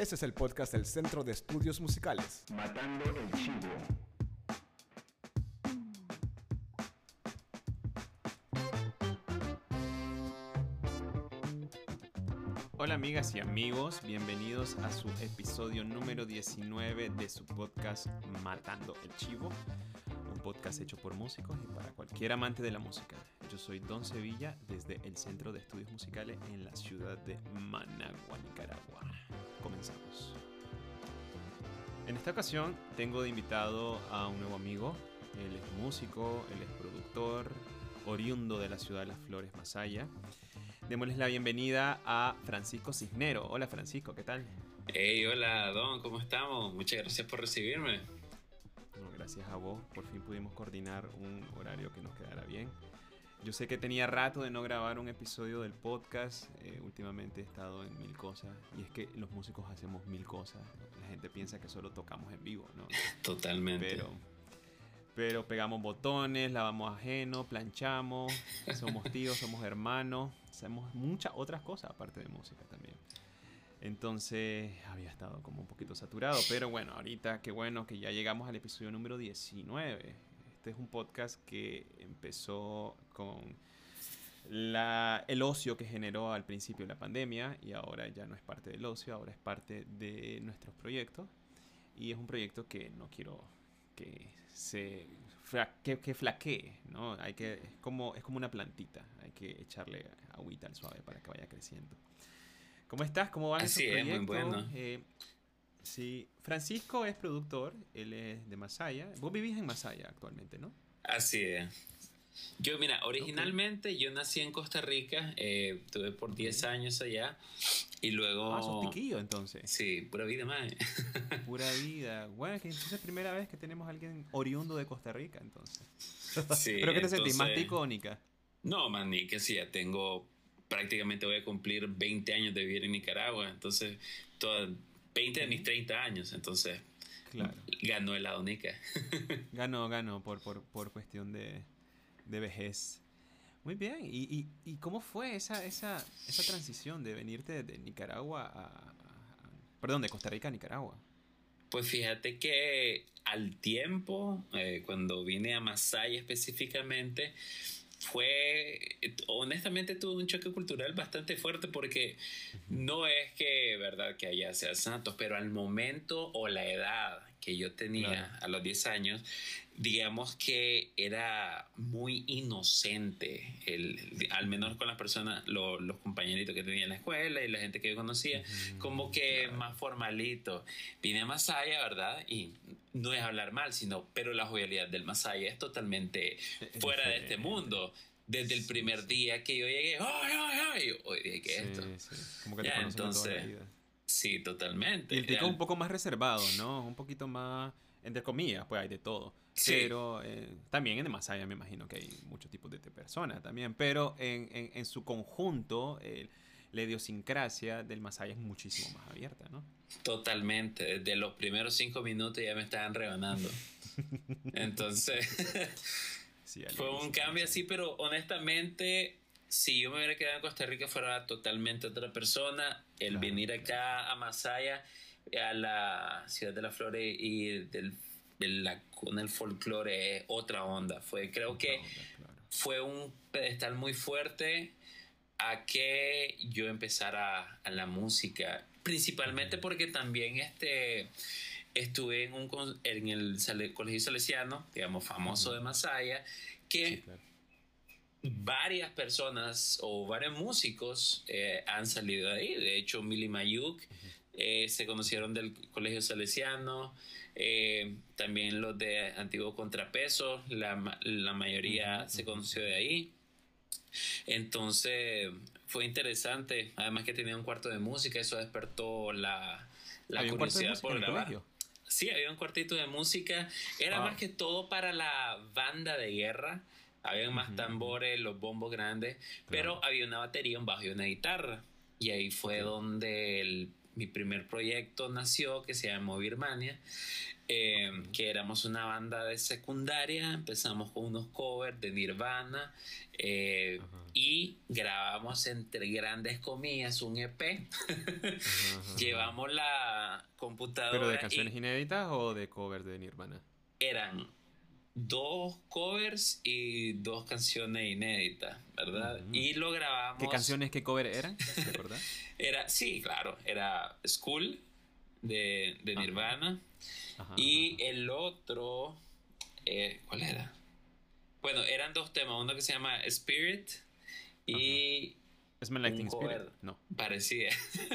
Este es el podcast del Centro de Estudios Musicales. Matando el Chivo. Hola amigas y amigos, bienvenidos a su episodio número 19 de su podcast Matando el Chivo, podcast hecho por músicos y para cualquier amante de la música. Yo soy Don Sevilla desde el Centro de Estudios Musicales en la ciudad de Managua, Nicaragua. Comenzamos. En esta ocasión tengo de invitado a un nuevo amigo. Él es músico, él es productor, oriundo de la ciudad de Las Flores, Masaya. Démosles la bienvenida a Francisco Cisnero. Hola Francisco, ¿qué tal? Hey, hola Don, ¿cómo estamos? Muchas gracias por recibirme. Gracias a vos, por fin pudimos coordinar un horario que nos quedara bien. Yo sé que tenía rato de no grabar un episodio del podcast. eh, últimamente he estado en mil cosas. Y es que los músicos hacemos mil cosas. La gente piensa que solo tocamos en vivo, ¿no? Totalmente. Pero, pero pegamos botones, lavamos ajeno, planchamos, somos tíos, somos hermanos, hacemos muchas otras cosas aparte de música también. Entonces había estado como un poquito saturado, pero bueno, ahorita qué bueno que ya llegamos al episodio número 19. Este es un podcast que empezó con la, el ocio que generó al principio la pandemia y ahora ya no es parte del ocio, ahora es parte de nuestros proyectos. Y es un proyecto que no quiero que se que, que flaquee, ¿no? Hay que es como es como una plantita, hay que echarle agüita al suave para que vaya creciendo. ¿Cómo estás? ¿Cómo van Así esos es, muy proyectos? bueno. Eh, sí, Francisco es productor, él es de Masaya. Vos vivís en Masaya actualmente, ¿no? Así es. Yo, mira, originalmente yo nací en Costa Rica, eh, estuve por 10 años allá y luego... Ah, sos tiquillo entonces. Sí, pura vida más. Pura vida. Bueno, que entonces es primera vez que tenemos a alguien oriundo de Costa Rica, entonces. Sí, ¿Pero qué te sentís? ¿Más ticónica? No, man, ni que sí, ya tengo prácticamente voy a cumplir 20 años de vivir en Nicaragua, entonces, toda, 20 de mis 30 años, entonces, Claro. ganó el lado Nica. Ganó, ganó por, por, por cuestión de, de vejez. Muy bien. ¿Y, y, y cómo fue esa, esa, esa transición de venirte de Nicaragua a, a- a- Perdón, de Costa Rica a Nicaragua? Pues fíjate que al tiempo, eh, cuando vine a Masaya específicamente, fue, honestamente tuve un choque cultural bastante fuerte porque no es que, verdad, que allá sea santos, pero al momento o la edad que yo tenía Claro. a los 10 años, digamos que era muy inocente, el, al menos con las personas, lo- los compañeritos que tenía en la escuela y la gente que yo conocía, como que más formalito. Vine a Masaya, ¿verdad? Y no es hablar mal, sino, pero la jovialidad del Masaya es totalmente fuera de este mundo. Desde el Sí, primer sí. día que yo llegué, ¡ay, ay, ay! Oye, ¿qué es esto? Sí, sí. Como que te Ya, de toda la entonces, vida. Sí, totalmente. Y el tico un poco más reservado, ¿no? Un poquito más, entre comillas, pues hay de todo. Sí. Pero eh, también en Masaya me imagino que hay muchos tipos de personas también. Pero en, en, en su conjunto, el- la idiosincrasia del Masaya es muchísimo más abierta, ¿no? Totalmente. Desde los primeros cinco minutos ya me estaban rebanando. Entonces, Sí, fue un cambio así, pero honestamente, si yo me hubiera quedado en Costa Rica, fuera totalmente otra persona. El Claro, venir acá a Masaya, a la ciudad de las flores y del, la cuna del folclore, es otra onda. Fue, creo que Otra onda, claro. fue un pedestal muy fuerte a que yo empezara a la música, principalmente porque también este estuve en un con- en el colegio salesiano, digamos famoso de Masaya, que Sí, claro. Varias personas o varios músicos eh, han salido de ahí. De hecho, Mili Mayuk eh, se conocieron del colegio salesiano. eh, también los de Antiguo Contrapeso, la, la mayoría se conoció de ahí. Entonces fue interesante. Además que tenía un cuarto de música, eso despertó la, la ¿Había un cuarto de curiosidad por grabar. Sí, había un cuartito de música. Era Wow. más que todo para la banda de guerra. Había más Ujú. tambores, los bombos grandes, pero había una batería, un bajo y una guitarra. Y ahí fue donde el mi primer proyecto nació que se llamó Birmania, eh, que éramos una banda de secundaria, empezamos con unos covers de Nirvana eh, y grabamos entre grandes comillas un EP. Llevamos la computadora. ¿Pero de canciones inéditas o de covers de Nirvana? Eran dos covers y dos canciones inéditas, ¿verdad? Y lo grabamos. ¿Qué canciones, qué cover eran? Era, sí, claro, era School de, de Nirvana. y el otro, eh, ¿cuál era? Bueno, eran dos temas, uno que se llama Spirit y... ¿Es Like Spirit? No. Parecía.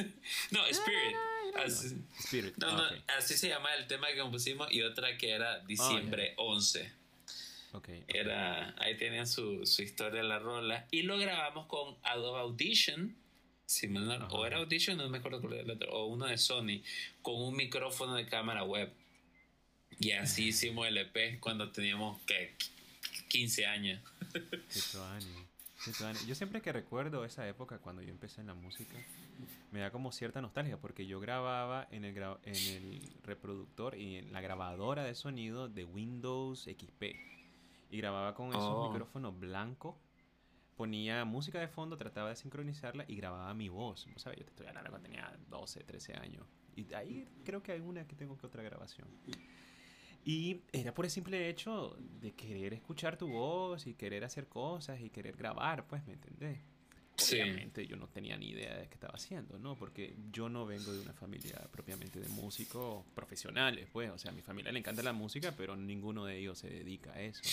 no, Spirit. Así, Spirit. No, no, así se llama el tema que compusimos y otra que era Diciembre 11. Okay, era, ahí tenía su, su historia la rola. Y lo grabamos con Adobe Audition. o era Audition, no me acuerdo cuál era el otro, o uno de Sony, con un micrófono de cámara web. Y así hicimos el EP cuando teníamos ¿qué? 15 años. años. Yo siempre que recuerdo esa época cuando yo empecé en la música, me da como cierta nostalgia porque yo grababa en el, en el reproductor y en la grabadora de sonido de Windows XP. Y grababa con esos oh. micrófonos blancos. Ponía música de fondo, trataba de sincronizarla y grababa mi voz. ¿Sabes? Yo te estoy hablando cuando tenía 12, 13 años. Y ahí creo que hay una que tengo que otra grabación. Y era por el simple hecho de querer escuchar tu voz y querer hacer cosas y querer grabar, pues, ¿me entendés? Obviamente yo no tenía ni idea de qué estaba haciendo, ¿no? Porque yo no vengo de una familia propiamente de músicos profesionales, pues. O sea, a mi familia le encanta la música, pero ninguno de ellos se dedica a eso.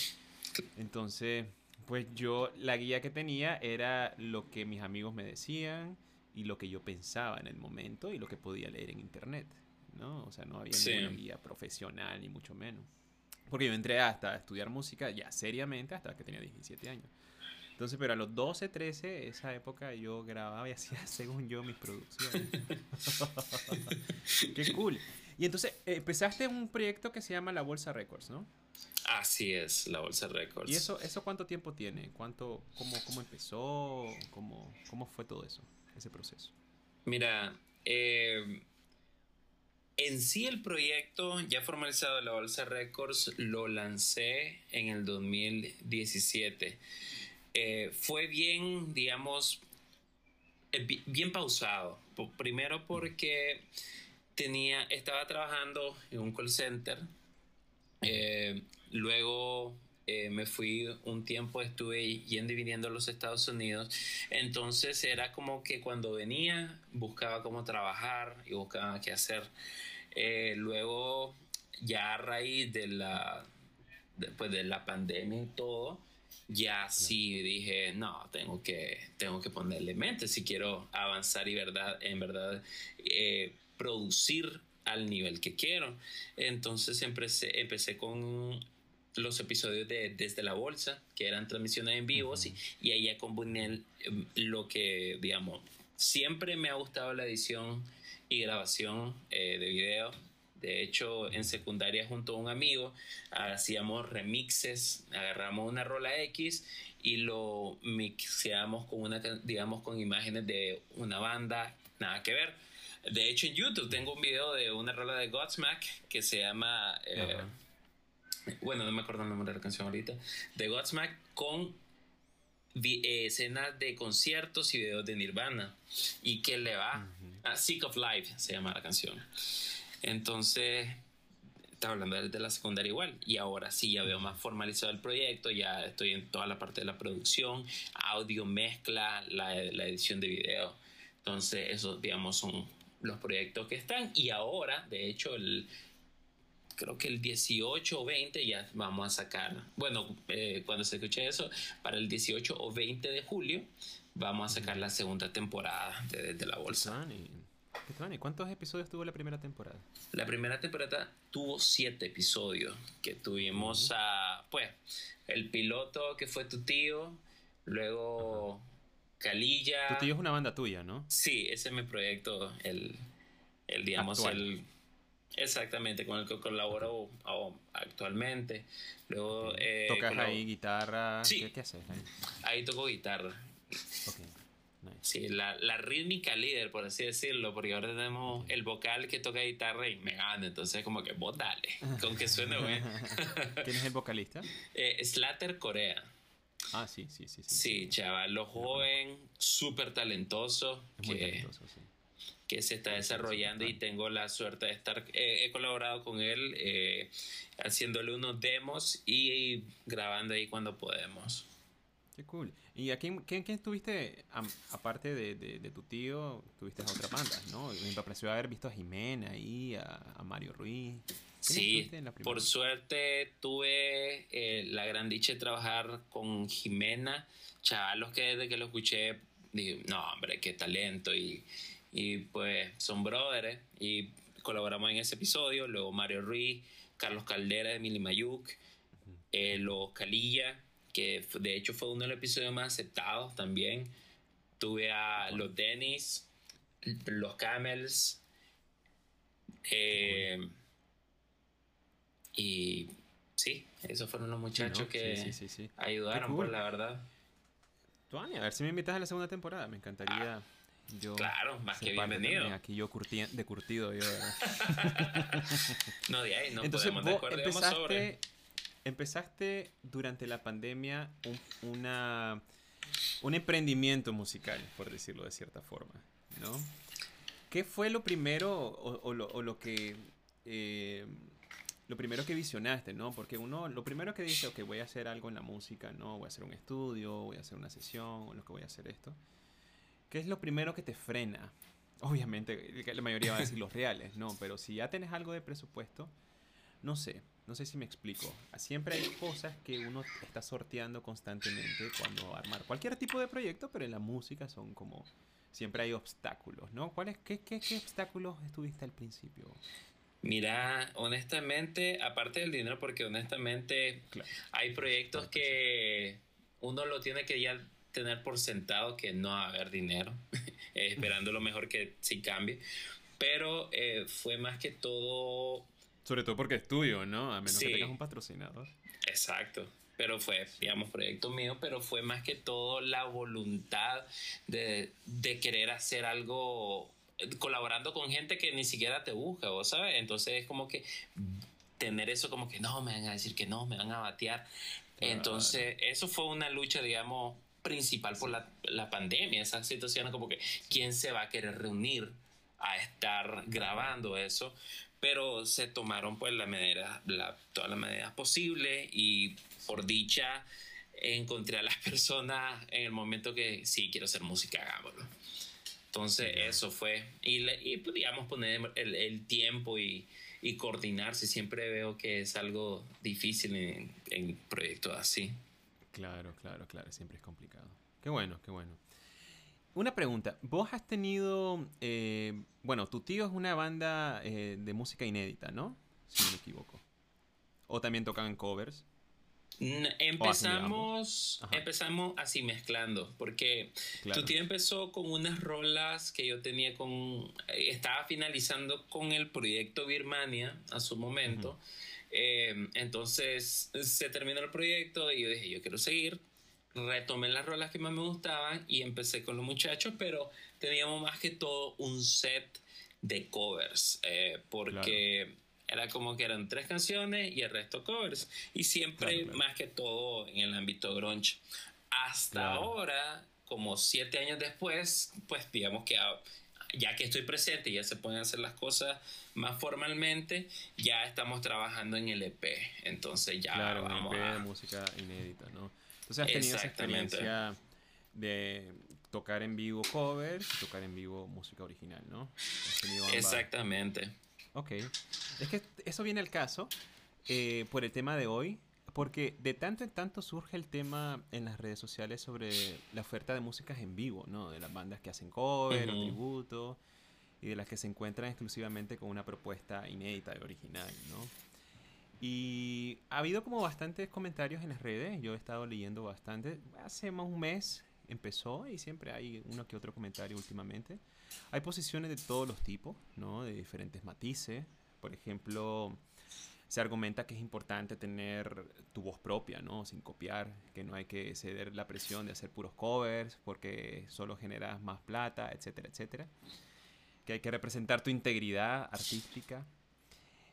Entonces, pues yo, la guía que tenía era lo que mis amigos me decían y lo que yo pensaba en el momento y lo que podía leer en internet. ¿No? O sea, no había ninguna guía profesional, ni mucho menos. Porque yo entré hasta a estudiar música ya seriamente hasta que tenía 17 años. Entonces, pero a los 12, 13, esa época yo grababa y hacía, según yo, mis producciones. Qué cool. Y entonces empezaste un proyecto que se llama La Bolsa Records, ¿no? Así es, La Bolsa Records. ¿Y eso, eso cuánto tiempo tiene? ¿Cuánto, cómo, cómo empezó? ¿Cómo, ¿Cómo fue todo eso, ese proceso? Mira, eh, en sí el proyecto ya formalizado de la Bolsa Records lo lancé en el 2017. Eh, fue bien, digamos, eh, bien pausado. Primero porque tenía, estaba trabajando en un call center. Eh, luego me fui un tiempo, estuve yendo y viniendo a los Estados Unidos. Entonces era como que cuando venía buscaba cómo trabajar y buscaba qué hacer. Eh, luego, ya a raíz de la, después de la pandemia y todo, ya sí dije, no, tengo que, tengo que ponerle mente si quiero avanzar y verdad, en verdad eh, producir al nivel que quiero. Entonces empecé, empecé con los episodios de Desde la Bolsa, que eran transmisiones en vivo, y, ahí ya combiné lo que, digamos, siempre me ha gustado la edición y grabación eh, de video. De hecho, en secundaria junto a un amigo hacíamos remixes, agarramos una rola X y lo mixeamos con una, digamos, con imágenes de una banda, nada que ver. De hecho, en YouTube tengo un video de una rola de Godsmack que se llama, eh, bueno, no me acuerdo el nombre de la canción ahorita, de Godsmack con eh, escenas de conciertos y videos de Nirvana. ¿Y que le va? a Sick of Life se llama la canción. Entonces, estaba hablando de la secundaria igual. Y ahora sí, ya veo más formalizado el proyecto. Ya estoy en toda la parte de la producción, audio, mezcla, la, la edición de video. Entonces, esos, digamos, son los proyectos que están. Y ahora, de hecho, el, creo que el 18 o 20 ya vamos a sacar, bueno, eh, cuando se escuche eso, para el 18 o 20 de julio vamos a sacar la segunda temporada de, de La Bolsa. ¿Y cuántos episodios tuvo la primera temporada? La primera temporada tuvo siete episodios, que tuvimos a, pues, el piloto que fue tu tío, luego Calilla. Tu tío es una banda tuya, ¿no? Sí, ese es mi proyecto, el, el digamos, el Exactamente, con el que colaboro actualmente. Luego, eh, ¿Tocas ahí guitarra? Sí. ¿Qué, haces ahí? Ahí toco guitarra. Sí, la, la, rítmica líder, por así decirlo, porque ahora tenemos el vocal que toca guitarra y me gana, entonces como que vos dale, con que suene bien. ¿Quién es el vocalista? Eh, Slater Corea. Ah, sí, sí, sí. Sí, sí chaval, lo joven, súper talentoso. muy talentoso, sí que se está desarrollando y tengo la suerte de estar, eh, he colaborado con él eh, haciéndole unos demos y grabando ahí cuando podemos. Qué cool. ¿Y a quién, quién, estuviste, aparte de, de, tu tío, tuviste a otras bandas, no? Me pareció haber visto a Jimena ahí, a, Mario Ruiz. Sí, por suerte tuve eh, la gran dicha de trabajar con Jimena, chavalos que desde que lo escuché, dije, no, hombre, qué talento y y pues son brothers y colaboramos en ese episodio. Luego Mario Ruiz, Carlos Caldera de Mili Mayuk, eh, los Calilla, que de hecho fue uno de los episodios más aceptados también. Tuve a los Dennis, los Camels. Eh, y sí, esos fueron los muchachos que ayudaron, por pues, la verdad. a ver si me invitas a la segunda temporada, me encantaría. Ah claro, más que bienvenido. Aquí yo de curtido, yo, no, de ahí no Entonces, podemos vos empezaste, sobre. empezaste durante la pandemia un, una, un emprendimiento musical, por decirlo de cierta forma, ¿no? ¿Qué fue lo primero o, lo, que... Eh, lo primero que visionaste, ¿no? Porque uno, lo primero que dice, ok, voy a hacer algo en la música, ¿no? Voy a hacer un estudio, voy a hacer una sesión, o lo que voy a hacer esto. ¿Qué es lo primero que te frena? Obviamente, la mayoría va a decir los reales, ¿no? Pero si ya tienes algo de presupuesto, no sé, no sé si me explico. Siempre hay cosas que uno está sorteando constantemente cuando va a armar cualquier tipo de proyecto, pero en la música son como... Siempre hay obstáculos, ¿no? ¿Cuáles, qué, qué, qué obstáculos estuviste al principio? Mira, honestamente, aparte del dinero, porque honestamente hay proyectos que uno lo tiene que ya tener por sentado que no va a haber dinero, eh, esperando lo mejor que sí cambie. Pero eh, fue más que todo... Sobre todo porque es tuyo, ¿no? A menos que tengas un patrocinador. Exacto. Pero fue, digamos, proyecto mío, pero fue más que todo la voluntad de, de querer hacer algo colaborando con gente que ni siquiera te busca, ¿vos sabes? Entonces es como que tener eso como que no, me van a decir que no, me van a batear. Entonces, eso fue una lucha, digamos, principal por la, la pandemia, esa situación como que quién se va a querer reunir a estar grabando eso, pero se tomaron pues la medida, la, todas las medidas posibles y por dicha encontré a las personas en el momento que sí quiero hacer música, hagámoslo. Entonces eso fue, y, y podíamos poner el, el tiempo y, y, coordinarse, siempre veo que es algo difícil en, en proyectos así. Claro, claro, claro, siempre es complicado. Qué bueno, qué bueno. Una pregunta, vos has tenido, eh, bueno, tu tío es una banda eh, de música inédita, ¿no? Si no me equivoco. O también tocan covers. Empezamos, empezamos así mezclando, porque tu tío empezó con unas rolas que yo tenía con, estaba finalizando con el proyecto Birmania a su momento. Em, entonces se terminó el proyecto y yo dije, yo quiero seguir. Retomé las rolas que más me gustaban y empecé con los muchachos, pero teníamos más que todo un set de covers, eh, porque era como que eran tres canciones y el resto covers, y siempre más que todo en el ámbito grunge. Hasta ahora, como siete años después, pues digamos que ya que estoy presente y ya se pueden hacer las cosas más formalmente, ya estamos trabajando en el EP. Entonces ya claro, vamos EP de música inédita, ¿no? Entonces has tenido esa experiencia de tocar en vivo covers y tocar en vivo música original, ¿no? Exactamente. Ok. Es que eso viene al caso eh, por el tema de hoy, porque de tanto en tanto surge el tema en las redes sociales sobre la oferta de músicas en vivo, ¿no? De las bandas que hacen cover o tributo y de las que se encuentran exclusivamente con una propuesta inédita y original, ¿no? Y ha habido como bastantes comentarios en las redes, yo he estado leyendo bastante, hace más un mes empezó y siempre hay uno que otro comentario últimamente. Hay posiciones de todos los tipos, ¿no? De diferentes matices. Por ejemplo, se argumenta que es importante tener tu voz propia, ¿no? Sin copiar, que no hay que ceder la presión de hacer puros covers porque solo generas más plata, etcétera, etcétera. Que hay que representar tu integridad artística.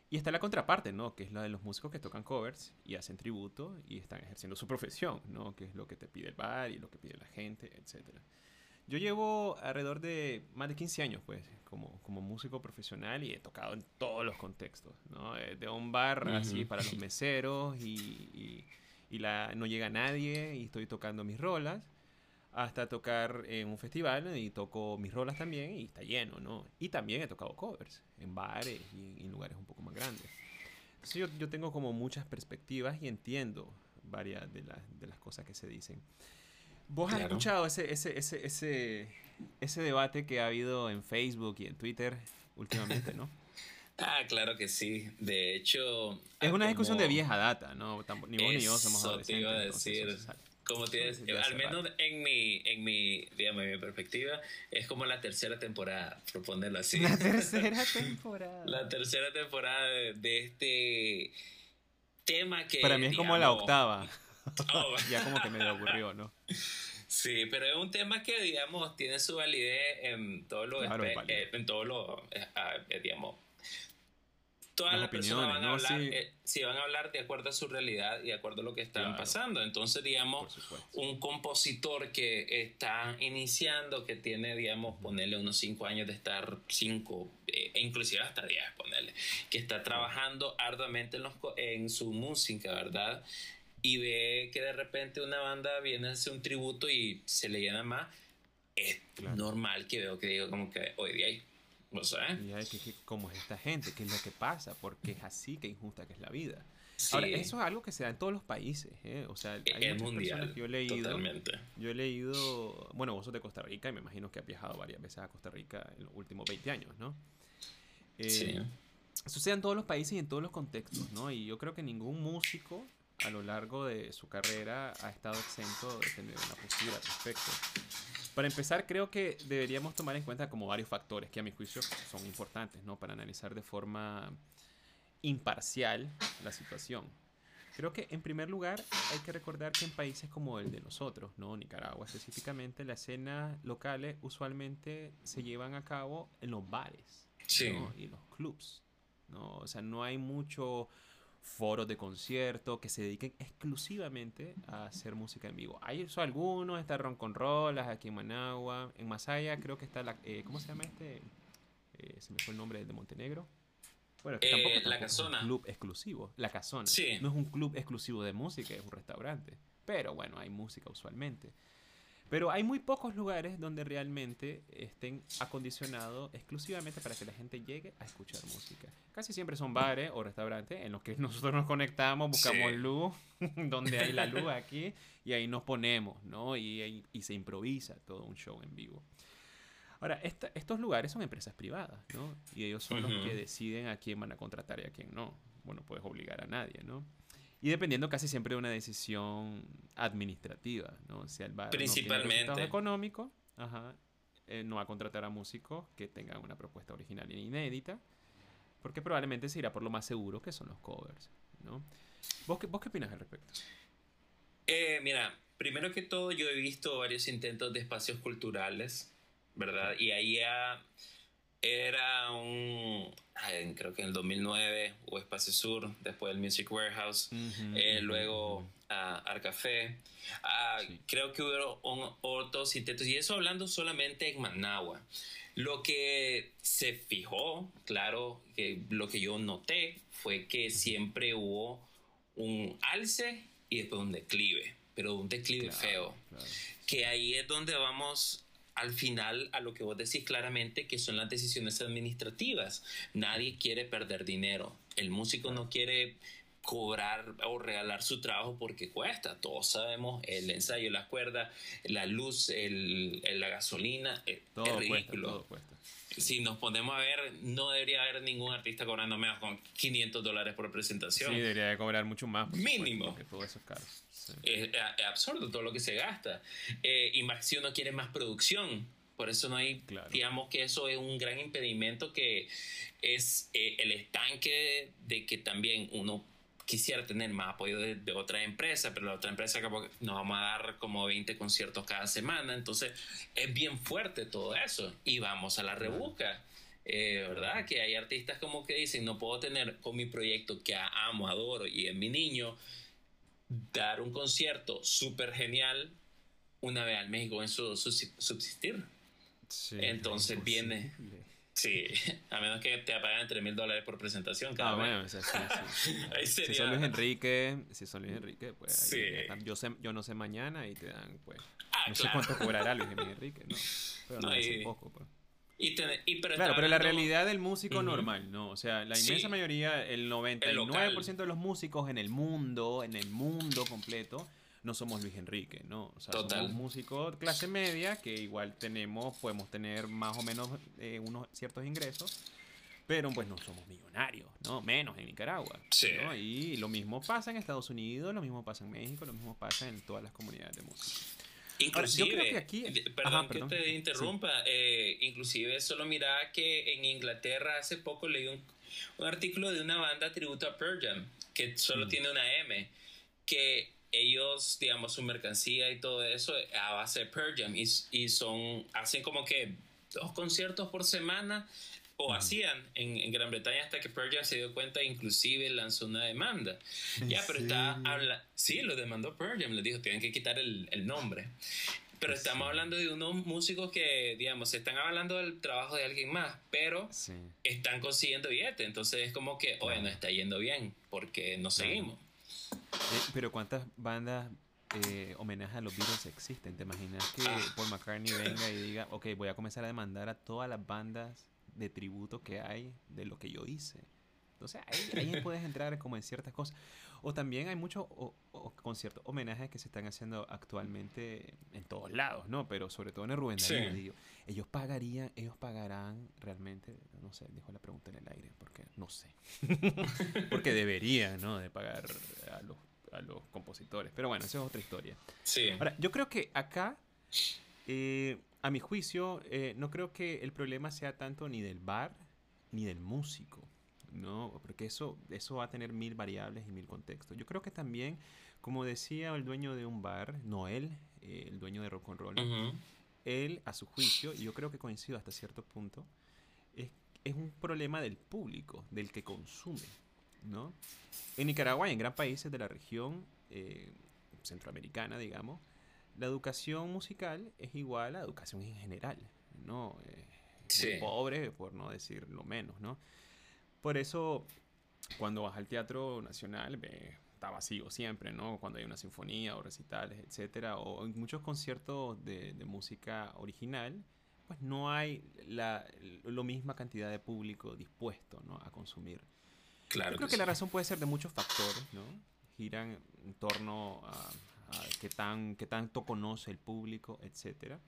Y está la contraparte, ¿no? Que es la de los músicos que tocan covers y hacen tributo y están ejerciendo su profesión, ¿no? Que es lo que te pide el bar y lo que pide la gente, etcétera. Yo llevo alrededor de más de 15 años, pues, como, como músico profesional y he tocado en todos los contextos, ¿no? Eh, de un bar así para los meseros y, y, la, no llega nadie y estoy tocando mis rolas, hasta tocar en un festival y toco mis rolas también y está lleno, ¿no? Y también he tocado covers en bares y en lugares un poco más grandes. Entonces yo, yo tengo como muchas perspectivas y entiendo varias de, de las cosas que se dicen. ¿Vos has escuchado ese, ese, ese, ese, ese debate que ha habido en Facebook y en Twitter últimamente, no? ah, claro que sí. De hecho... Es una discusión de vieja data, ¿no? Ni vos ni yo somos adolescentes. te iba a decir. como tienes, al menos en mi, en mi, digamos, en mi perspectiva, es como la tercera temporada, por ponerlo así. La tercera temporada. la tercera temporada de, este tema que... Para mí es como la octava. Oh. ya como que me aburrió, ¿no? Sí, pero es un tema que, digamos, tiene su validez en todos los... Eh, en todos los, eh, ah, eh, digamos, todas las, personas van a hablar, sí. van a hablar de acuerdo a su realidad y de acuerdo a lo que están pasando. Entonces, digamos, un compositor que está iniciando, que tiene, digamos, ponerle unos 5 años de estar 5, e inclusive hasta 10, ponerle, que está trabajando arduamente en, los, en su música, ¿verdad? Y ve que de repente una banda viene a hacer un tributo y se le llena más, es normal que veo que digo como que hoy día hay, no. Y ¿Cómo es esta gente? ¿Qué es lo que pasa? Porque es así que injusta que es la vida. Ahora, eso es algo que se da en todos los países, ¿eh? O sea, hay muchas mundial, que yo he leído. Totalmente. Yo he leído, bueno, vos sos de Costa Rica y me imagino que has viajado varias veces a Costa Rica en los últimos 20 años, ¿no? Eh, sí. Sucede en todos los países y en todos los contextos, ¿no? Y yo creo que ningún músico a lo largo de su carrera ha estado exento de tener una postura al respecto. Para empezar, creo que deberíamos tomar en cuenta como varios factores que a mi juicio son importantes, ¿no? Para analizar de forma imparcial la situación. Creo que en primer lugar hay que recordar que en países como el de nosotros, ¿no? Nicaragua específicamente, las escenas locales usualmente se llevan a cabo en los bares y los clubs. ¿no? O sea, no hay mucho foros de concierto que se dediquen exclusivamente a hacer música en vivo. Hay eso algunos, está Ron con Rolas aquí en Managua, en Masaya creo que está la, eh, ¿cómo se llama este? Eh, se me fue el nombre de Montenegro. Bueno, que tampoco, la Es un club exclusivo. La Casona. No es un club exclusivo de música, es un restaurante. Pero bueno, hay música usualmente. Pero hay muy pocos lugares donde realmente estén acondicionados exclusivamente para que la gente llegue a escuchar música. Casi siempre son bares o restaurantes en los que nosotros nos conectamos, buscamos luz, donde hay la luz aquí, y ahí nos ponemos, ¿no? Y, y, se improvisa todo un show en vivo. Ahora, estos lugares son empresas privadas, ¿no? Y ellos son los que deciden a quién van a contratar y a quién no. Bueno, puedes obligar a nadie, ¿no? Y dependiendo casi siempre de una decisión administrativa, ¿no? Si el bar Principalmente. No económico, ajá, eh, no va a contratar a músicos que tengan una propuesta original e inédita, porque probablemente se irá por lo más seguro que son los covers, ¿no? ¿Vos qué, vos qué opinas al respecto? Eh, mira, primero que todo yo he visto varios intentos de espacios culturales, ¿verdad? Y ahí ya era un, creo que en el 2009 o Espacio Sur, después el Music Warehouse, eh, luego uh, Arcafé. Ah, creo que hubo otros intentos, y eso hablando solamente en Managua. Lo que se fijó, claro, que lo que yo noté fue que siempre hubo un alce y después un declive, pero un declive feo. Que ahí es donde vamos al final a lo que vos decís claramente, que son las decisiones administrativas. Nadie quiere perder dinero. El músico no quiere cobrar o regalar su trabajo porque cuesta. Todos sabemos el ensayo, las cuerdas, la luz, el, la gasolina. Eh, es, ridículo. Si nos ponemos a ver, no debería haber ningún artista cobrando menos con 500 dólares por presentación. Sí, debería cobrar mucho más. Mínimo. todo eso es caro. Es, absurdo todo lo que se gasta. Eh, y más si uno quiere más producción, Por eso no hay, digamos que eso es un gran impedimento que es eh, el estanque de que también uno quisiera tener más apoyo de, otra empresa, pero la otra empresa nos vamos a dar como 20 conciertos cada semana, entonces es bien fuerte todo eso y vamos a la rebusca. Eh, ¿Verdad? Que hay artistas como que dicen, no puedo tener con mi proyecto que amo, adoro y es mi niño, dar un concierto súper genial una vez al México en su, subsistir. Entonces viene, Sí, a menos que te paguen 3 mil dólares por presentación cada ah, bueno, sí, sí. Si son Luis Enrique, si son Luis Enrique, pues yo, sé, yo no sé mañana y te dan, pues, ah, no sé cuánto cobrará Luis Enrique, ¿no? Pero no, no poco, pues. Y pero claro, pero la realidad del músico normal, ¿no? O sea, la inmensa mayoría, el 99% de los músicos en el mundo, en el mundo completo, no somos Luis Enrique, ¿no? O sea, somos músicos clase media que igual tenemos, podemos tener más o menos eh, unos ciertos ingresos, pero pues no somos millonarios, ¿no? Menos en Nicaragua. Sí. Y lo mismo pasa en Estados Unidos, lo mismo pasa en México, lo mismo pasa en todas las comunidades de música. Inclusive, aquí, perdón, que te interrumpa, eh, inclusive solo mira que en Inglaterra hace poco leí un, un artículo de una banda tributo a Pearl Jam, que solo mm. tiene una M, que ellos, digamos, su mercancía y todo eso a base de Pearl Jam y, y son, hacen como que dos conciertos por semana o hacían en, Gran Bretaña hasta que Pearl Jam se dio cuenta, inclusive lanzó una demanda. Ya, pero está habla sí, lo demandó Pearl Jam, le dijo, tienen que quitar el, el nombre. Pero estamos hablando de unos músicos que, digamos, están hablando del trabajo de alguien más, pero están consiguiendo billetes. Entonces es como que, oye, no está yendo bien, porque no seguimos. Eh, pero ¿cuántas bandas eh, homenaje a los Beatles existen? ¿Te imaginas que. Paul McCartney venga y diga, ok, voy a comenzar a demandar a todas las bandas de tributo que hay de lo que yo hice? Entonces ahí, ahí puedes entrar como en ciertas cosas. O también hay muchos conciertos, homenajes que se están haciendo actualmente en todos lados, ¿no? Pero sobre todo en el Rubén Darío. Ellos pagarían, ellos pagarán realmente, no sé, dejo la pregunta en el aire, porque no sé. porque deberían, ¿no? De pagar a los, a los compositores. Pero bueno, esa es otra historia. Sí. Ahora, yo creo que acá, eh, a mi juicio, eh, no creo que el problema sea tanto ni del bar ni del músico. ¿No? Porque eso, eso va a tener mil variables y mil contextos. Yo creo que también, como decía el dueño de un bar, Noel, eh, el dueño de Rock and Roll, él, a su juicio, y yo creo que coincido hasta cierto punto, es, es un problema del público, del que consume, ¿no? En Nicaragua y en gran países de la región eh, centroamericana, digamos, la educación musical es igual a la educación en general, ¿no? Eh, pobre, por no decir lo menos, ¿no? Por eso, cuando vas al Teatro Nacional, está vacío siempre, ¿no? Cuando hay una sinfonía o recitales, etcétera, o en muchos conciertos de, música original, pues no hay la lo misma cantidad de público dispuesto, ¿no? A consumir. Claro. Yo creo que, la razón puede ser de muchos factores, ¿no? Giran en torno a, a qué, tan, qué tanto conoce el público, etcétera.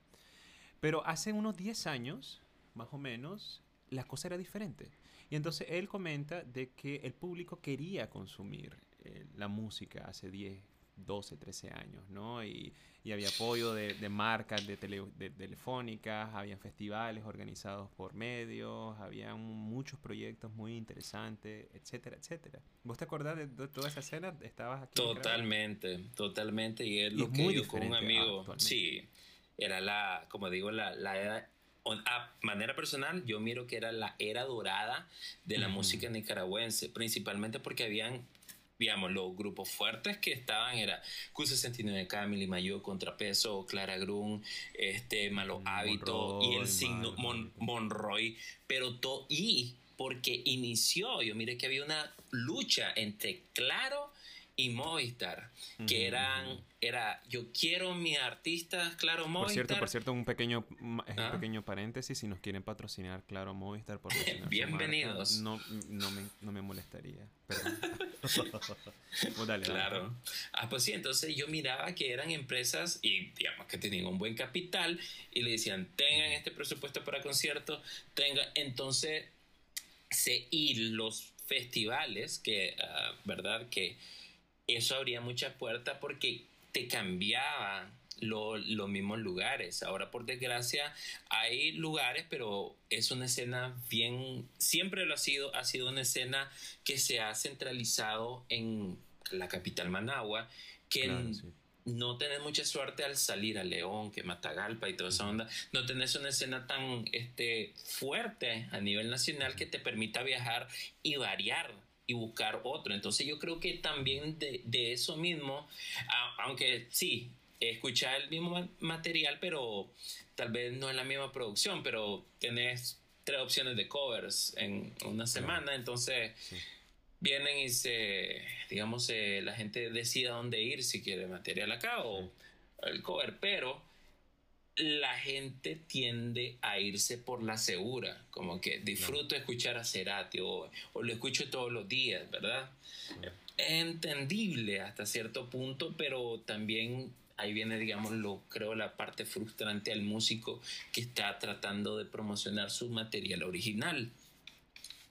Pero hace unos 10 años, más o menos, la cosa era diferente. Y entonces él comenta de que el público quería consumir eh, la música hace 10, 12, 13 años, ¿no? Y, y había apoyo de, de marcas de, de, telefónicas, había festivales organizados por medios, había muchos proyectos muy interesantes, etcétera, etcétera. ¿Vos te acordás de, toda esa escena? ¿Estabas aquí? Totalmente, totalmente. Y es lo que muy con un amigo. Sí, era la, como digo, la, la a manera personal, yo miro que era la era dorada de la música nicaragüense, principalmente porque habían, digamos, los grupos fuertes que estaban, era Q69, Camille Mayo, Contrapeso, Clara Grun, este, Malo Hábito y el signo Monroy, pero todo, y porque inició, yo mire que había una lucha entre Claro y Movistar, que eran, era, yo quiero mi artista, claro, Movistar. Por cierto, por cierto, un pequeño, un ah. pequeño paréntesis, si nos quieren patrocinar, claro, Movistar, por Bienvenidos. no, no, me, no me molestaría, pues dale, claro. Ah, pues sí, entonces yo miraba que eran empresas y digamos que tenían un buen capital y le decían, tengan este presupuesto para conciertos, tengan, entonces, se, y los festivales que, uh, ¿verdad? Que eso abría muchas puertas porque te cambiaba los mismos lugares. Ahora, por desgracia, hay lugares, pero es una escena bien, siempre lo ha sido, ha sido una escena que se ha centralizado en la capital Managua, que no tenés mucha suerte al salir a León, que Matagalpa y toda esa onda, no tenés una escena tan este, fuerte a nivel nacional que te permita viajar y variar y buscar otro. Entonces yo creo que también de, de eso mismo, aunque sí, escuchar el mismo material, pero tal vez no es la misma producción, pero tenés tres opciones de covers en una semana, entonces vienen y se, digamos, la gente decide a dónde ir, si quiere material acá o el cover, pero la gente tiende a irse por la segura, como que disfruto escuchar a Cerati o, lo escucho todos los días, ¿verdad? Es entendible hasta cierto punto, pero también ahí viene, digamos, lo creo la parte frustrante al músico que está tratando de promocionar su material original.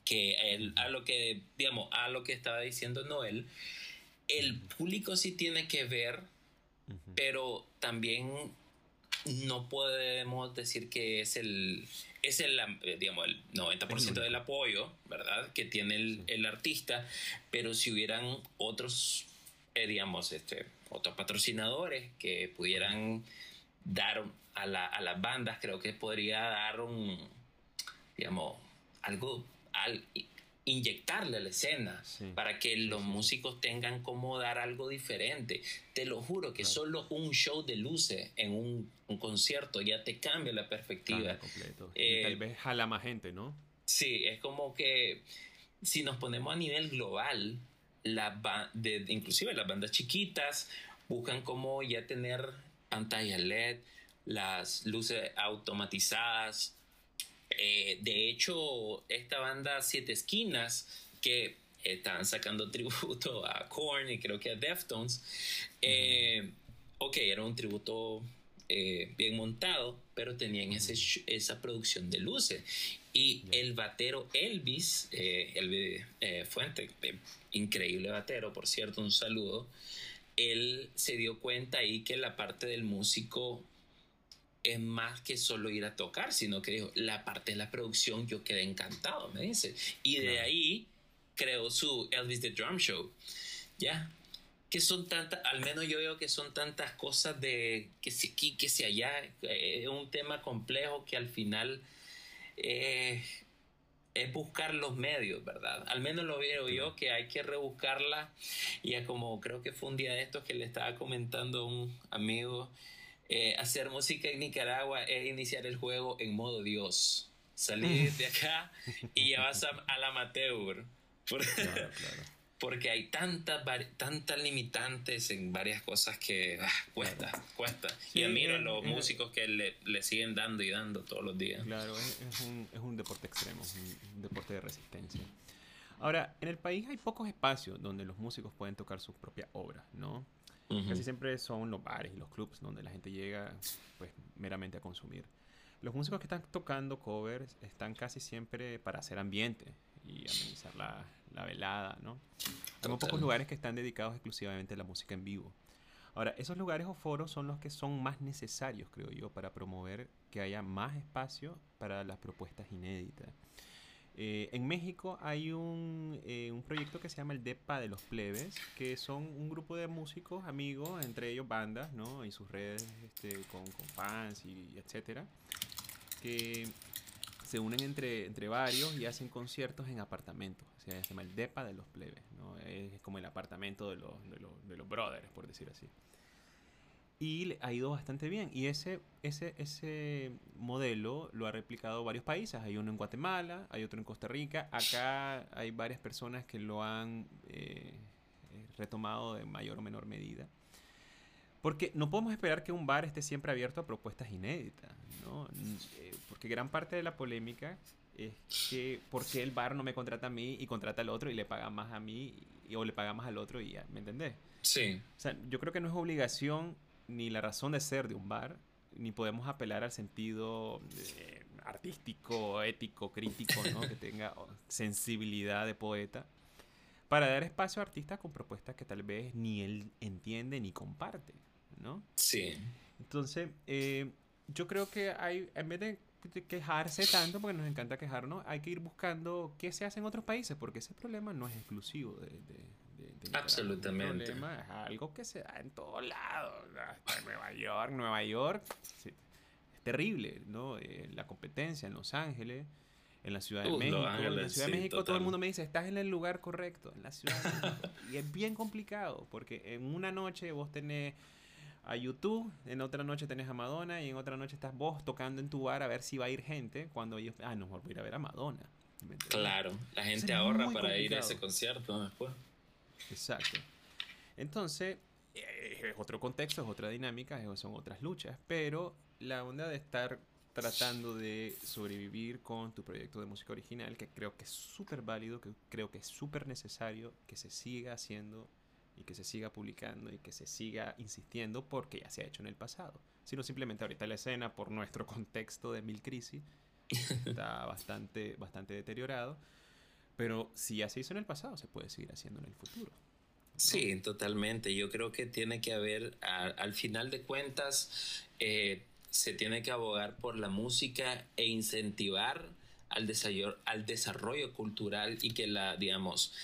Que a lo que, digamos, a lo que estaba diciendo Noel, el público sí tiene que ver, pero también no podemos decir que es el, es el, digamos, el 90% del apoyo, ¿verdad? Que tiene el, el artista, pero si hubieran otros, eh, digamos, este, otros patrocinadores que pudieran dar a, la, a las bandas, creo que podría dar un, digamos, algo, al, inyectarle a la escena para que los músicos tengan como dar algo diferente. Te lo juro que solo un show de luces en un, un concierto ya te cambia la perspectiva. Eh, tal vez jala más gente, ¿no? Sí, es como que si nos ponemos a nivel global, la de, inclusive las bandas chiquitas buscan como ya tener pantalla LED, las luces automatizadas. Eh, de hecho, esta banda Siete Esquinas, que estaban sacando tributo a Korn y creo que a Deftones, eh, ok, era un tributo eh, bien montado, pero tenían ese, esa producción de luces. Y el batero Elvis, Elvis Fuente, increíble batero, por cierto, un saludo, él se dio cuenta ahí que la parte del músico es más que solo ir a tocar, sino que dijo, la parte de la producción yo quedé encantado, me dice. Y de ahí creó su Elvis the Drum Show. ¿Ya? Que son tantas, al menos yo veo que son tantas cosas de que si aquí, que si allá, es un tema complejo que al final eh, es buscar los medios, ¿verdad? Al menos lo veo yo que hay que rebuscarla. Y como creo que fue un día de estos que le estaba comentando a un amigo, eh, hacer música en Nicaragua es iniciar el juego en modo Dios. Salir de acá y ya vas a, al amateur. claro, claro porque hay tantas, tantas limitantes en varias cosas que ah, cuesta, cuesta. y admiro a los músicos que le, le, siguen dando y dando todos los días. Claro, es, un, es un, deporte extremo, un, deporte de resistencia. Ahora, en el país hay pocos espacios donde los músicos pueden tocar sus propias obras, ¿no? Casi siempre son los bares y los clubs donde la gente llega pues meramente a consumir. Los músicos que están tocando covers están casi siempre para hacer ambiente y amenizar la, la velada, ¿no? Hay pocos lugares que están dedicados exclusivamente a la música en vivo. Ahora, esos lugares o foros son los que son más necesarios, creo yo, para promover que haya más espacio para las propuestas inéditas. Eh, en México hay un, eh, un, proyecto que se llama el DEPA de los Plebes, que son un grupo de músicos, amigos, entre ellos bandas, ¿no? Y sus redes este, con, fans y etcétera, que se unen entre, entre varios y hacen conciertos en apartamentos. O sea, se llama el DEPA de los plebes, ¿no? Es como el apartamento de los, de los brothers, por decir así. Y ha ido bastante bien. Y ese, ese, ese modelo lo ha replicado varios países. Hay uno en Guatemala, hay otro en Costa Rica. Acá hay varias personas que lo han eh, retomado de mayor o menor medida. Porque no podemos esperar que un bar esté siempre abierto a propuestas inéditas, ¿no? Eh, porque gran parte de la polémica es que ¿por qué el bar no me contrata a mí y contrata al otro y le paga más a mí o le paga más al otro y ya, ¿me entendés? Sí. O sea, yo creo que no es obligación ni la razón de ser de un bar, ni podemos apelar al sentido eh, artístico, ético, crítico, ¿no? que tenga sensibilidad de poeta para dar espacio a artistas con propuestas que tal vez ni él entiende ni comparte. ¿no? Sí. Entonces, eh, yo creo que hay, en vez de quejarse tanto, porque nos encanta quejarnos, hay que ir buscando qué se hace en otros países, porque ese problema no es exclusivo de, de, Absolutamente. Es algo que se da en todos lados. En Nueva York, Nueva York, es terrible, ¿no? Eh, la competencia en Los Ángeles, en la Ciudad de México. en la Ciudad de México todo el mundo me dice, estás en el lugar correcto, en la Ciudad de México. y es bien complicado, porque en una noche vos tenés a YouTube, en otra noche tenés a Madonna y en otra noche estás vos tocando en tu bar a ver si va a ir gente cuando ellos, ah, no, voy a ir a ver a Madonna. Claro, la gente ahorra para ir a ese concierto después. Exacto. Entonces, eh, es otro contexto, es otra dinámica, son otras luchas, pero la onda de estar tratando de sobrevivir con tu proyecto de música original, que creo que es súper válido, que creo que es súper necesario que se siga haciendo y que se siga publicando y que se siga insistiendo porque ya se ha hecho en el pasado. Sino simplemente ahorita la escena, por nuestro contexto de mil crisis, está bastante, bastante deteriorado. Pero si ya se hizo en el pasado, se puede seguir haciendo en el futuro. Sí, totalmente. Yo creo que tiene que haber, al final de cuentas, eh, se tiene que abogar por la música e incentivar al desarrollo, al desarrollo cultural y que la, digamos,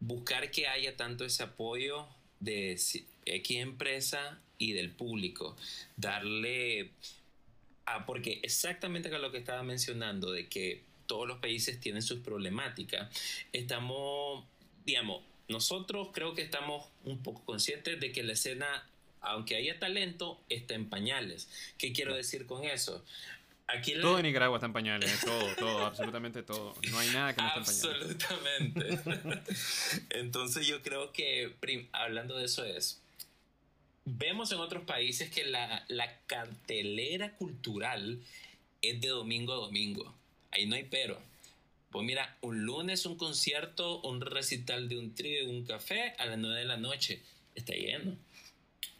buscar que haya tanto ese apoyo de X empresa y del público. Darle... Ah, porque exactamente con lo que estaba mencionando, de que todos los países tienen sus problemáticas, estamos, digamos, nosotros creo que estamos un poco conscientes de que la escena, aunque haya talento, está en pañales. ¿Qué quiero decir con eso? todo en Nicaragua está en pañales, todo, todo, absolutamente todo. No hay nada que no esté en pañales. Absolutamente. Entonces yo creo que, hablando de eso es, vemos en otros países que la, la cartelera cultural es de domingo a domingo. Ahí no hay pero. Pues mira, un lunes un concierto, un recital de un trío, un café a las 9 de la noche. Está lleno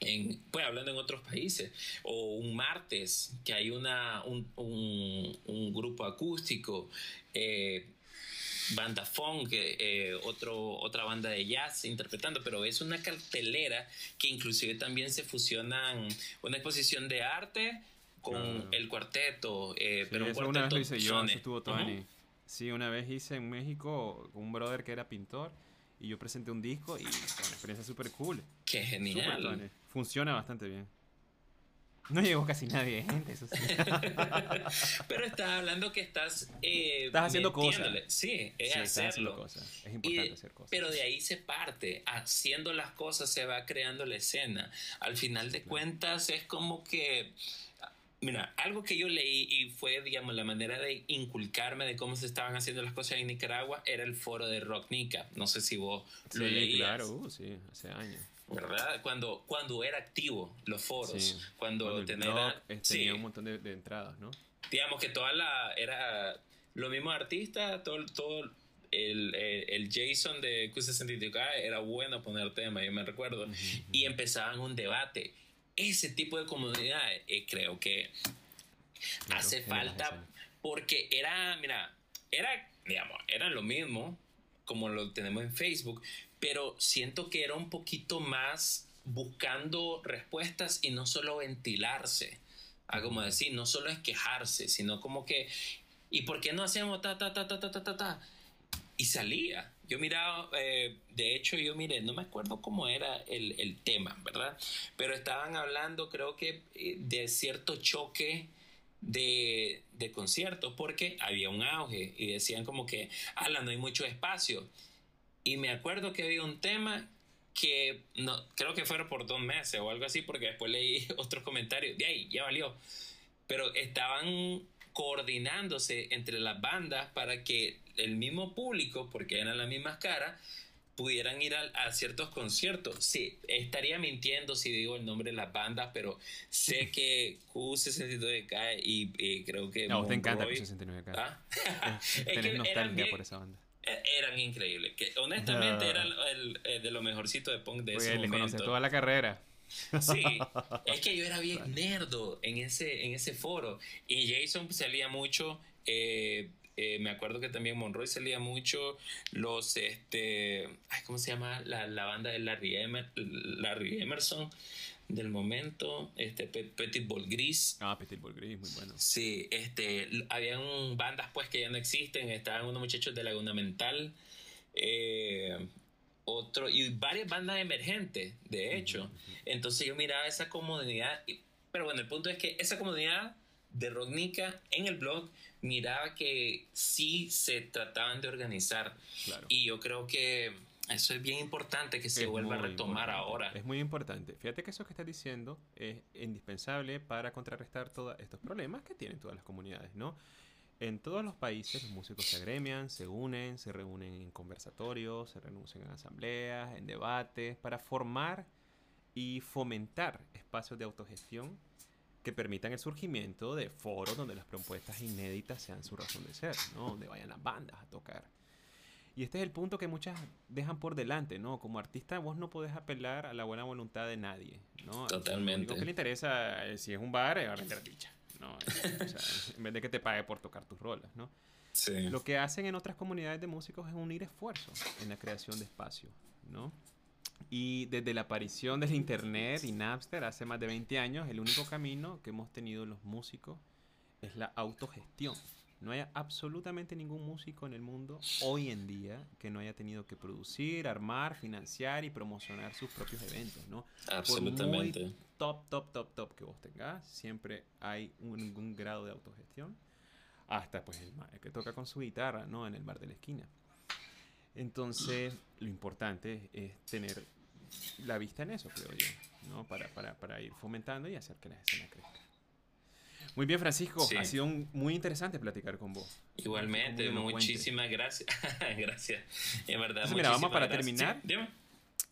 en, pues hablando en otros países, o un martes que hay una, un, un, grupo acústico, eh, banda funk, eh, otra banda de jazz interpretando, pero es una cartelera que inclusive también se fusionan una exposición de arte con el cuarteto, eh, pero un una vez lo hice yo, estuvo Tony. Sí, una vez hice en México un brother que era pintor y yo presenté un disco y fue una experiencia súper cool. Qué genial. Funciona bastante bien. No llegó casi nadie, gente, eso sí. Pero estás hablando que estás... Eh, estás haciendo cosas. Sí, es hacerlo. Cosas. Es importante hacer cosas. Pero de ahí se parte. Haciendo las cosas se va creando la escena. Al final de cuentas es como que Mira, algo que yo leí y fue, digamos, la manera de inculcarme de cómo se estaban haciendo las cosas en Nicaragua era el foro de Rock Nica. No sé si vos lo leías. claro, uh, sí, hace años. ¿Verdad? Cuando, cuando era activo los foros. Cuando, tenía, tenía un montón de, entradas, ¿no? Digamos que toda la... Era lo mismo artista, todo, todo el, el, Jason de Q62 era bueno poner tema, yo me recuerdo. Y empezaban un debate ese tipo de comunidad eh, creo que hace falta porque era, mira, era, digamos, era lo mismo como lo tenemos en Facebook, pero siento que era un poquito más buscando respuestas y no solo ventilarse. A como decir, no solo es quejarse, sino como que, ¿y por qué no hacemos ta, ta, ta, ta, ta, ta, ta? ta? Y salía. Yo miraba, eh, de hecho yo miré, no me acuerdo cómo era el, el tema, ¿verdad? Pero estaban hablando creo que eh, de cierto choque de, de, conciertos porque había un auge y decían como que, ala, no hay mucho espacio. Y me acuerdo que había un tema que no, creo que fueron por dos meses o algo así porque después leí otros comentarios, de ahí, ya valió. Pero estaban coordinándose entre las bandas para que el mismo público, porque eran las mismas caras, pudieran ir a, ciertos conciertos. Sí, estaría mintiendo si digo el nombre de las bandas, pero sé que Q69K y, y, creo que. No, te encanta Q69K. ¿Ah? Tenés nostalgia por esa banda. E, eran increíbles. Que honestamente eran el, de lo mejorcito de punk de ese momento. conoces toda la carrera. Sí, es que yo era bien nerdo en ese, en ese foro. Y Jason salía mucho. Eh, eh, me acuerdo que también Monroy salía mucho, los, este, ay, ¿cómo se llama? La, la banda de Larry, Larry Emerson, del momento, este Petit Bol Gris. Ah, Petit Bol Gris, muy bueno. Sí, este, habían bandas pues que ya no existen, estaban unos muchachos de Laguna Mental, eh, otro, y varias bandas emergentes, de hecho. Entonces yo miraba esa comunidad, pero bueno, el punto es que esa comunidad de Rocknica en el blog miraba que sí se trataban de organizar. Y yo creo que eso es bien importante que se vuelva a retomar ahora. Es muy importante. Fíjate que eso que estás diciendo es indispensable para contrarrestar todos estos problemas que tienen todas las comunidades, ¿no? En todos los países los músicos se agremian, se unen, se reúnen en conversatorios, se reúnen en asambleas, en debates, para formar y fomentar espacios de autogestión que permitan el surgimiento de foros donde las propuestas inéditas sean su razón de ser, ¿no? Donde vayan las bandas a tocar y este es el punto que muchas dejan por delante, ¿no? Como artista vos no podés apelar a la buena voluntad de nadie, ¿no? Totalmente. Lo que le interesa, es, si es un bar, es a vender dicha, ¿no? o sea, en vez de que te pague por tocar tus rolas, ¿no? Sí. Lo que hacen en otras comunidades de músicos es unir esfuerzos en la creación de espacios, ¿no? Y desde la aparición del Internet y Napster hace más de 20 años, el único camino que hemos tenido los músicos es la autogestión. No hay absolutamente ningún músico en el mundo hoy en día que no haya tenido que producir, armar, financiar y promocionar sus propios eventos, ¿no? Absolutamente. Por top, top, top, top que vos tengas, siempre hay un, grado de autogestión. Hasta pues el, que toca con su guitarra, ¿no? En el bar de la esquina. Entonces, lo importante es tener la vista en eso, creo yo, ¿no? Para, para, para ir fomentando y hacer que la escena crezca. Muy bien, Francisco. Ha sido muy interesante platicar con vos. Igualmente, muchísimas gracias. gracias. En verdad, mira, vamos para terminar.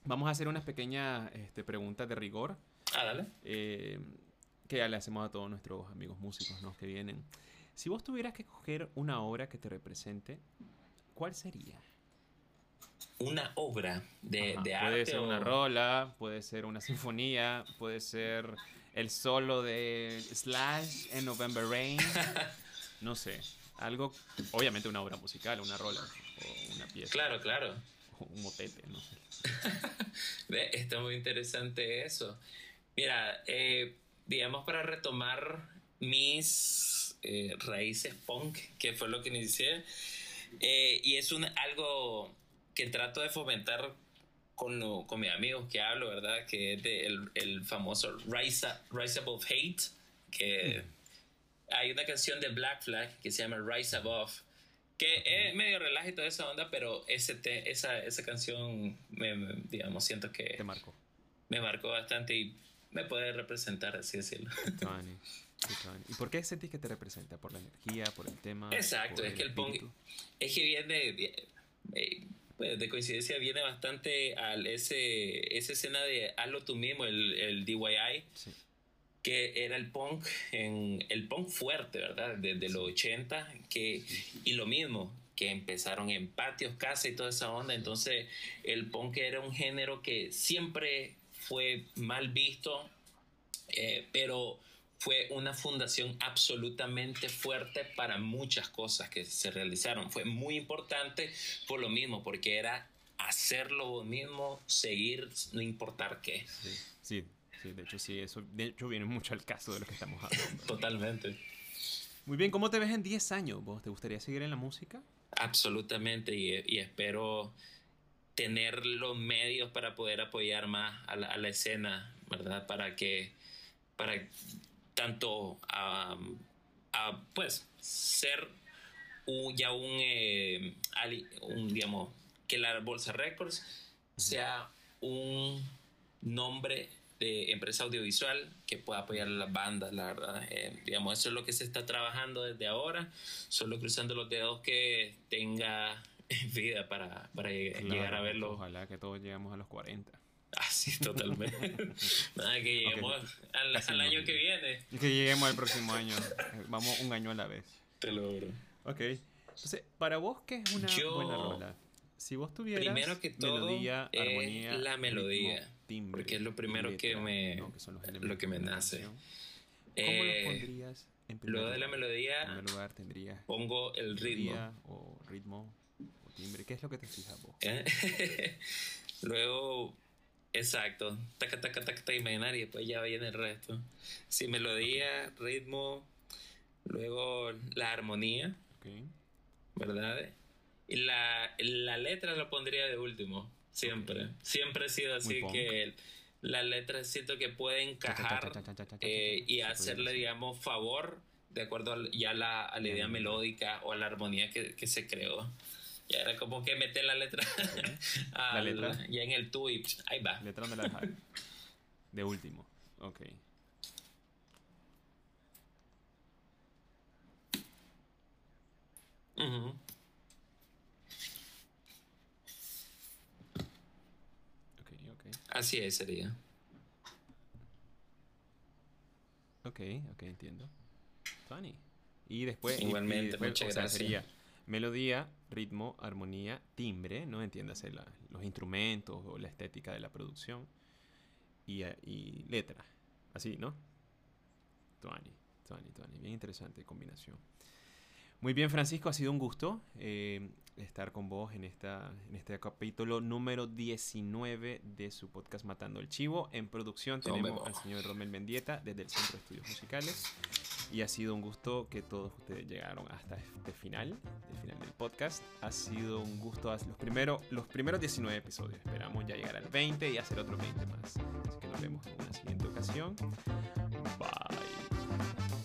vamos a hacer unas pequeñas este, preguntas de rigor. Ah, dale. Eh, que ya le hacemos a todos nuestros amigos músicos ¿no? que vienen. Si vos tuvieras que escoger una obra que te represente, ¿cuál sería? Una obra de, de arte. Puede ser una rola, puede ser una sinfonía, puede ser el solo de Slash en November Rain. No sé, algo, obviamente una obra musical, una rola o una pieza. Claro, claro. O un motete, no sé. Está muy interesante eso. Mira, eh, digamos para retomar mis eh, raíces punk, que fue lo que inicié, eh, y es un, algo que trato de fomentar con, con mis amigos que hablo, ¿verdad? Que es de el, el famoso Rise, Rise Above Hate, que mm. hay una canción de Black Flag que se llama Rise Above, que es medio relaje toda esa onda, pero ese esa, esa canción, me, digamos, siento que... Te marcó. Me marcó bastante y me puede representar, así decirlo. ¿Y por qué sentís que te representa? ¿Por la energía? ¿Por el tema? Exacto, es que el punk... Es que viene... Eh, de coincidencia viene bastante a ese, esa escena de hazlo tú mismo, el, el DIY, que era el punk, en, el punk fuerte, ¿verdad? Desde los 80, que, y lo mismo, que empezaron en patios, casa y toda esa onda. Entonces, el punk era un género que siempre fue mal visto, eh, pero fue una fundación absolutamente fuerte para muchas cosas que se realizaron. Fue muy importante por lo mismo, porque era hacer lo mismo, seguir, no importar qué. Sí, sí, de hecho sí, eso de hecho viene mucho al caso de lo que estamos hablando. Totalmente. Muy bien, ¿cómo te ves en 10 años? ¿Vos te gustaría seguir en la música? Absolutamente, y, espero tener los medios para poder apoyar más a la, a la escena, ¿verdad? Para que para tanto a, pues ser un, ya un, eh, un, digamos, que la Bolsa Records sea un nombre de empresa audiovisual que pueda apoyar a las bandas, la verdad. Eh, digamos, eso es lo que se está trabajando desde ahora, solo cruzando los dedos que tenga vida para, para llegar a verlo. Ojalá que todos lleguemos a los 40. Ah, sí, totalmente. Nada, que lleguemos al, año que viene. Que lleguemos al próximo año. Vamos un año a la vez. Te lo juro. Ok. Entonces, para vos, ¿qué es una buena rola? Si vos tuvieras primero que todo, melodía, armonía, la melodía, timbre, porque es lo primero que me, lo que me nace. ¿Cómo lo eh, pondrías en primer Luego de la melodía, en primer lugar tendrías pongo el ritmo o ritmo o timbre. ¿Qué es lo que te fijas vos? Luego Exacto. Taca, taca, taca, taca, imaginar y después ya viene el resto. Sí, melodía, ritmo, luego la armonía. ¿verdad? Y la, la letra la pondría de último, siempre. Siempre ha sido así que la letra siento que puede encajar eh, y hacerle, digamos, favor de acuerdo al- ya la, a la idea melódica o a la armonía que, que se creó. Ya era como que meter la letra, al- letra. ya en el tú y psh, ahí va. Letra me la dejaron. De último. Ok. Ok, ok. Así es, sería. Ok, ok, entiendo. Funny. Y después. y- y Igualmente, después, muchas o sea, gracias. sería melodía, ritmo, armonía, timbre, ¿no? Entiéndase la- los instrumentos o la estética de la producción. Y, eh, y letra. Así, ¿no? Tuani, tuani, tuani. Bien interesante combinación. Muy bien, Francisco, ha sido un gusto eh, estar con vos en, esta, en este capítulo número 19 de su podcast Matando el Chivo. En producción tenemos al señor Romel Mendieta desde el Centro de Estudios Musicales. Y ha sido un gusto que todos ustedes llegaron hasta este final, el final del podcast. Ha sido un gusto los, primero, los primeros 19 episodios. Esperamos ya llegar al 20 y hacer otros 20 más. Así que nos vemos en una siguiente ocasión. Bye.